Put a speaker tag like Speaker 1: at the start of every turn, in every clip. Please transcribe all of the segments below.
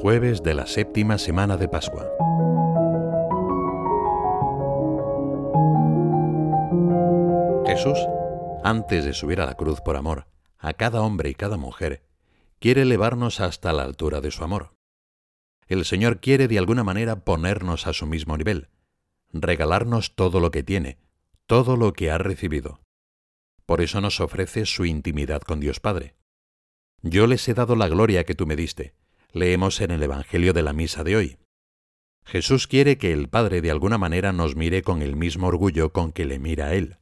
Speaker 1: Jueves de la séptima semana de Pascua. Jesús, antes de subir a la cruz por amor a cada hombre y cada mujer, quiere elevarnos hasta la altura de su amor. El Señor quiere de alguna manera ponernos a su mismo nivel, regalarnos todo lo que tiene, todo lo que ha recibido. Por eso nos ofrece su intimidad con Dios Padre. Yo les he dado la gloria que tú me diste, leemos en el Evangelio de la Misa de hoy. Jesús quiere que el Padre de alguna manera nos mire con el mismo orgullo con que le mira a Él.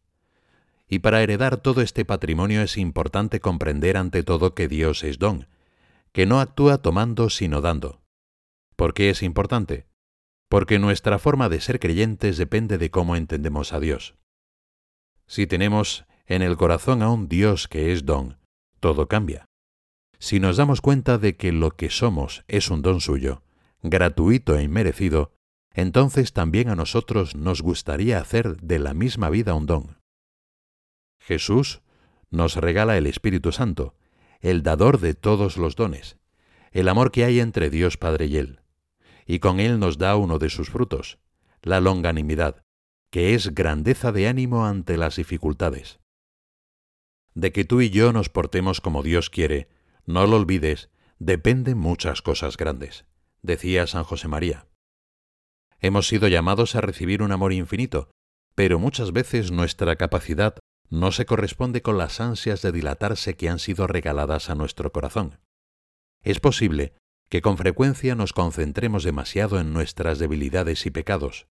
Speaker 1: Y para heredar todo este patrimonio es importante comprender ante todo que Dios es don, que no actúa tomando sino dando. ¿Por qué es importante? Porque nuestra forma de ser creyentes depende de cómo entendemos a Dios. Si tenemos en el corazón a un Dios que es don, todo cambia. Si nos damos cuenta de que lo que somos es un don suyo, gratuito e inmerecido, entonces también a nosotros nos gustaría hacer de la misma vida un don. Jesús nos regala el Espíritu Santo, el dador de todos los dones, el amor que hay entre Dios Padre y Él, y con Él nos da uno de sus frutos, la longanimidad, que es grandeza de ánimo ante las dificultades. De que tú y yo nos portemos como Dios quiere, no lo olvides, dependen muchas cosas grandes, decía San José María. Hemos sido llamados a recibir un amor infinito, pero muchas veces nuestra capacidad no se corresponde con las ansias de dilatarse que han sido regaladas a nuestro corazón. Es posible que con frecuencia nos concentremos demasiado en nuestras debilidades y pecados.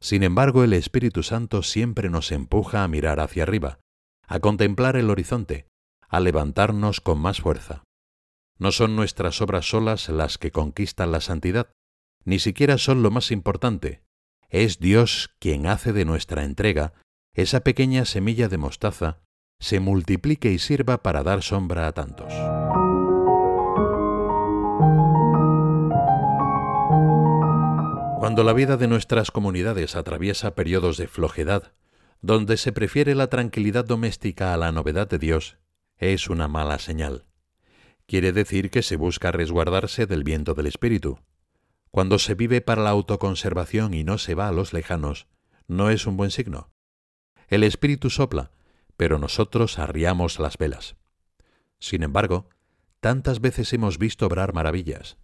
Speaker 1: Sin embargo, el Espíritu Santo siempre nos empuja a mirar hacia arriba, a contemplar el horizonte, a levantarnos con más fuerza. No son nuestras obras solas las que conquistan la santidad, ni siquiera son lo más importante. Es Dios quien hace de nuestra entrega esa pequeña semilla de mostaza se multiplique y sirva para dar sombra a tantos. Cuando la vida de nuestras comunidades atraviesa periodos de flojedad, donde se prefiere la tranquilidad doméstica a la novedad de Dios, es una mala señal. Quiere decir que se busca resguardarse del viento del espíritu. Cuando se vive para la autoconservación y no se va a los lejanos, no es un buen signo. El espíritu sopla, pero nosotros arriamos las velas. Sin embargo, tantas veces hemos visto obrar maravillas.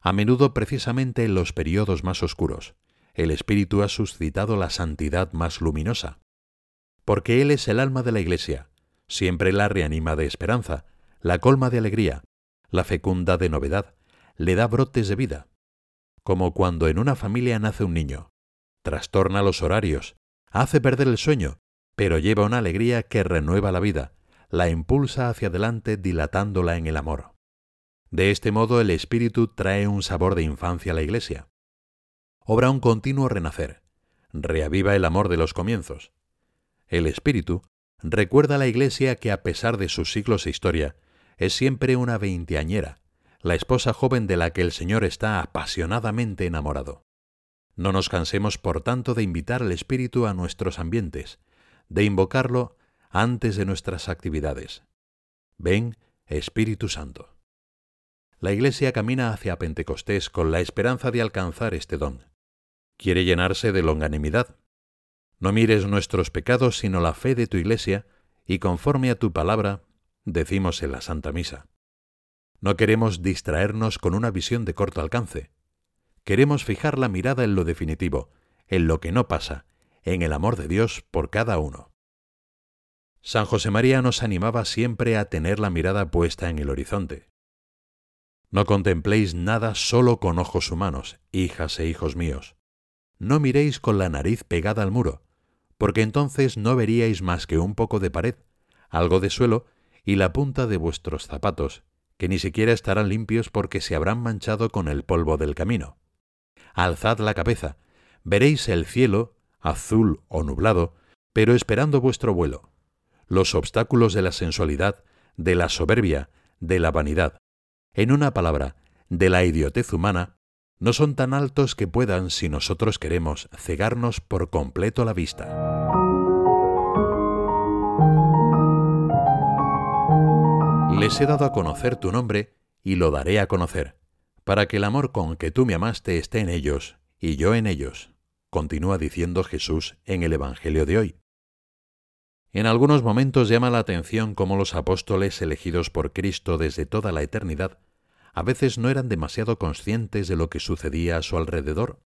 Speaker 1: A menudo precisamente en los periodos más oscuros, el Espíritu ha suscitado la santidad más luminosa. Porque Él es el alma de la Iglesia, Siempre la reanima de esperanza, la colma de alegría, la fecunda de novedad, le da brotes de vida. Como cuando en una familia nace un niño. Trastorna los horarios, hace perder el sueño, pero lleva una alegría que renueva la vida, la impulsa hacia adelante dilatándola en el amor. De este modo el Espíritu trae un sabor de infancia a la Iglesia. Obra un continuo renacer, reaviva el amor de los comienzos. El Espíritu recuerda a la Iglesia que a pesar de sus siglos e historia, es siempre una veinteañera, la esposa joven de la que el Señor está apasionadamente enamorado. No nos cansemos, por tanto, de invitar al Espíritu a nuestros ambientes, de invocarlo antes de nuestras actividades. Ven, Espíritu Santo. La Iglesia camina hacia Pentecostés con la esperanza de alcanzar este don. Quiere llenarse de longanimidad, no mires nuestros pecados, sino la fe de tu Iglesia, y conforme a tu palabra, decimos en la Santa Misa. No queremos distraernos con una visión de corto alcance. Queremos fijar la mirada en lo definitivo, en lo que no pasa, en el amor de Dios por cada uno. San José María nos animaba siempre a tener la mirada puesta en el horizonte. No contempléis nada solo con ojos humanos, hijas e hijos míos. No miréis con la nariz pegada al muro, porque entonces no veríais más que un poco de pared, algo de suelo y la punta de vuestros zapatos, que ni siquiera estarán limpios porque se habrán manchado con el polvo del camino. Alzad la cabeza, veréis el cielo, azul o nublado, pero esperando vuestro vuelo. Los obstáculos de la sensualidad, de la soberbia, de la vanidad, en una palabra, de la idiotez humana, no son tan altos que puedan, si nosotros queremos, cegarnos por completo la vista. Les he dado a conocer tu nombre y lo daré a conocer, para que el amor con que tú me amaste esté en ellos y yo en ellos, continúa diciendo Jesús en el Evangelio de hoy. En algunos momentos llama la atención cómo los apóstoles elegidos por Cristo desde toda la eternidad a veces no eran demasiado conscientes de lo que sucedía a su alrededor.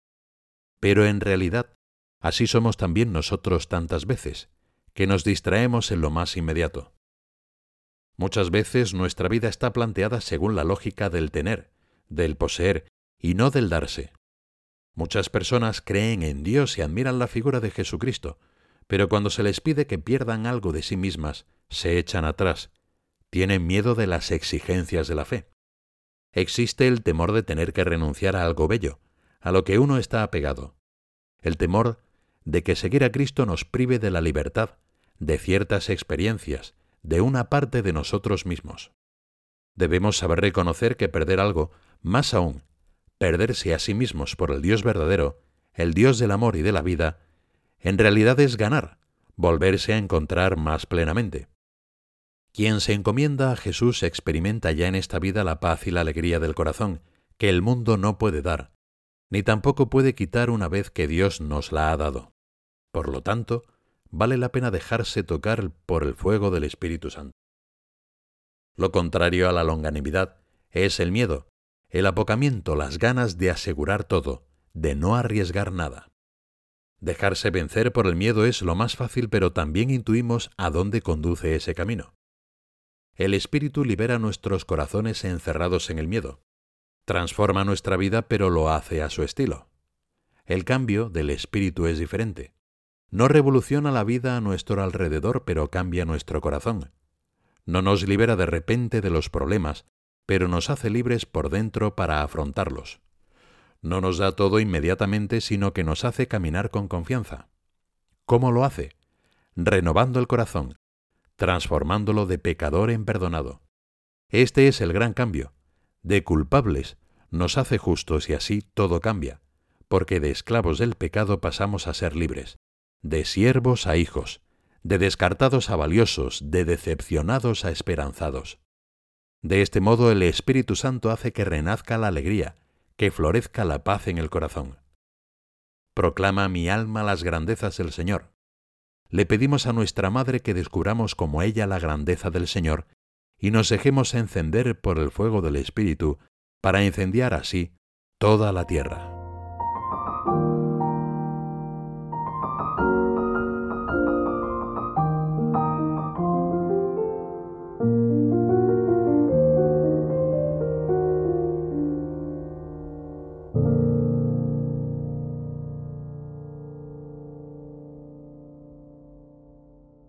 Speaker 1: Pero en realidad, así somos también nosotros tantas veces, que nos distraemos en lo más inmediato. Muchas veces nuestra vida está planteada según la lógica del tener, del poseer, y no del darse. Muchas personas creen en Dios y admiran la figura de Jesucristo, pero cuando se les pide que pierdan algo de sí mismas, se echan atrás, tienen miedo de las exigencias de la fe existe el temor de tener que renunciar a algo bello, a lo que uno está apegado. El temor de que seguir a Cristo nos prive de la libertad, de ciertas experiencias, de una parte de nosotros mismos. Debemos saber reconocer que perder algo, más aún, perderse a sí mismos por el Dios verdadero, el Dios del amor y de la vida, en realidad es ganar, volverse a encontrar más plenamente. Quien se encomienda a Jesús experimenta ya en esta vida la paz y la alegría del corazón, que el mundo no puede dar, ni tampoco puede quitar una vez que Dios nos la ha dado. Por lo tanto, vale la pena dejarse tocar por el fuego del Espíritu Santo. Lo contrario a la longanimidad es el miedo, el apocamiento, las ganas de asegurar todo, de no arriesgar nada. Dejarse vencer por el miedo es lo más fácil, pero también intuimos a dónde conduce ese camino el Espíritu libera nuestros corazones encerrados en el miedo. Transforma nuestra vida pero lo hace a su estilo. El cambio del Espíritu es diferente. No revoluciona la vida a nuestro alrededor pero cambia nuestro corazón. No nos libera de repente de los problemas, pero nos hace libres por dentro para afrontarlos. No nos da todo inmediatamente, sino que nos hace caminar con confianza. ¿Cómo lo hace? Renovando el corazón, transformándolo de pecador en perdonado. Este es el gran cambio. De culpables nos hace justos y así todo cambia, porque de esclavos del pecado pasamos a ser libres, de siervos a hijos, de descartados a valiosos, de decepcionados a esperanzados. De este modo el Espíritu Santo hace que renazca la alegría, que florezca la paz en el corazón. Proclama mi alma las grandezas del Señor le pedimos a nuestra Madre que descubramos como ella la grandeza del Señor y nos dejemos encender por el fuego del Espíritu para incendiar así toda la tierra.